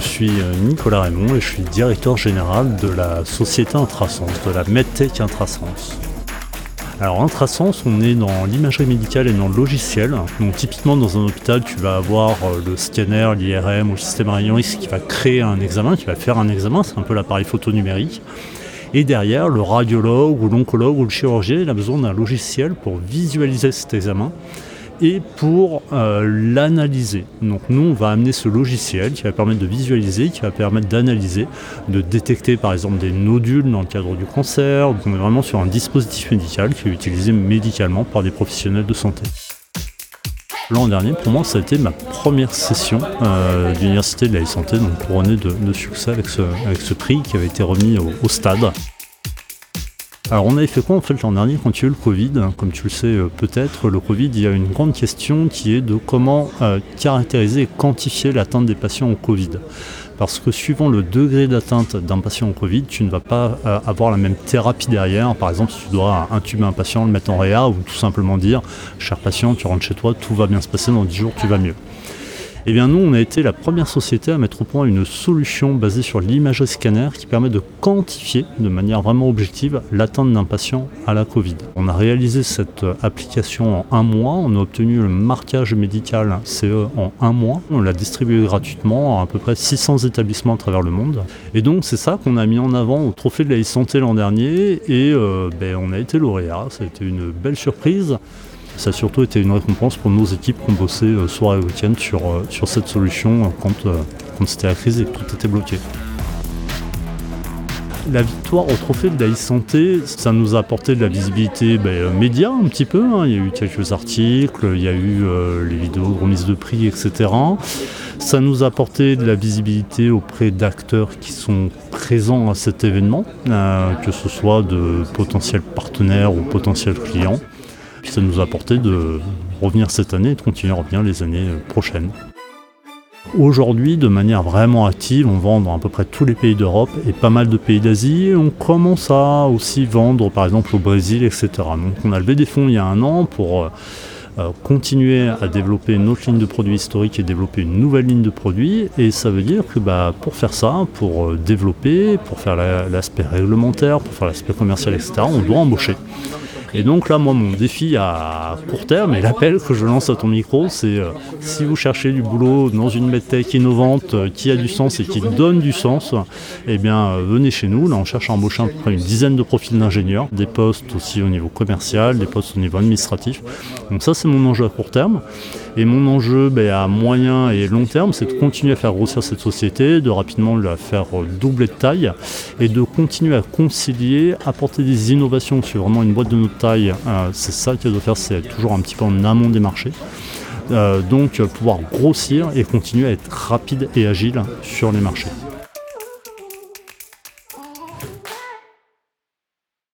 je suis euh, Nicolas Raymond et je suis directeur général de la société Intrasens, de la MedTech Intrasens. Alors Intrasens, on est dans l'imagerie médicale et dans le logiciel. Donc typiquement dans un hôpital, tu vas avoir euh, le scanner, l'IRM ou le système rayon X qui va créer un examen, qui va faire un examen, c'est un peu l'appareil photo numérique. Et derrière, le radiologue ou l'oncologue ou le chirurgien, il a besoin d'un logiciel pour visualiser cet examen et pour euh, l'analyser. Donc nous, on va amener ce logiciel qui va permettre de visualiser, qui va permettre d'analyser, de détecter par exemple des nodules dans le cadre du cancer. Donc on est vraiment sur un dispositif médical qui est utilisé médicalement par des professionnels de santé. L'an dernier, pour moi, ça a été ma première session euh, d'université de la santé, donc couronnée de, succès avec ce prix qui avait été remis au stade. Alors on avait fait quoi en fait l'an dernier quand il y a eu le Covid Comme tu le sais euh, peut-être, le Covid, il y a une grande question qui est de comment euh, caractériser et quantifier l'atteinte des patients au Covid. Parce que suivant le degré d'atteinte d'un patient au Covid, tu ne vas pas euh, avoir la même thérapie derrière. Par exemple, si tu dois intuber un patient, le mettre en réa, ou tout simplement dire, cher patient, tu rentres chez toi, tout va bien se passer, dans 10 jours tu vas mieux. Eh bien nous, on a été la première société à mettre au point une solution basée sur l'imagerie scanner qui permet de quantifier de manière vraiment objective l'atteinte d'un patient à la Covid. On a réalisé cette application en un mois, on a obtenu le marquage médical CE en un mois, on l'a distribué gratuitement à à peu près 600 établissements à travers le monde. Et donc c'est ça qu'on a mis en avant au Trophée de la santé l'an dernier. Et euh, ben, on a été lauréat, ça a été une belle surprise ça a surtout été une récompense pour nos équipes qui ont bossé euh, soir et week-end sur, euh, sur cette solution euh, quand, quand c'était la crise et que tout était bloqué. La victoire au trophée de la santé, ça nous a apporté de la visibilité ben, média un petit peu. Hein. Il y a eu quelques articles, il y a eu les vidéos remises de prix, etc. Ça nous a apporté de la visibilité auprès d'acteurs qui sont présents à cet événement, que ce soit de potentiels partenaires ou potentiels clients. Puis ça nous a apporté de revenir cette année et de continuer à revenir les années prochaines. Aujourd'hui, de manière vraiment active, on vend dans à peu près tous les pays d'Europe et pas mal de pays d'Asie. On commence à aussi vendre par exemple au Brésil, etc. Donc on a levé des fonds il y a un an pour euh, euh, continuer à développer une autre ligne de produits historique et développer une nouvelle ligne de produits. Et ça veut dire que bah, pour faire ça, pour euh, développer, pour faire l'aspect réglementaire, pour faire l'aspect commercial, etc., on doit embaucher. Et donc là, moi, mon défi à court terme et l'appel que je lance à ton micro, c'est euh, si vous cherchez du boulot dans une medtech innovante euh, qui a du sens et qui donne du sens, eh bien, euh, venez chez nous. Là, on cherche à embaucher à peu près une dizaine de profils d'ingénieurs, des postes aussi au niveau commercial, des postes au niveau administratif. Donc ça, c'est mon enjeu à court terme. Et mon enjeu ben, à moyen et long terme, c'est de continuer à faire grossir cette société, de rapidement la faire doubler de taille et de continuer à concilier, apporter des innovations sur vraiment une boîte de notre taille. Euh, c'est ça qu'il doit faire, c'est toujours un petit peu en amont des marchés. Euh, donc pouvoir grossir et continuer à être rapide et agile sur les marchés.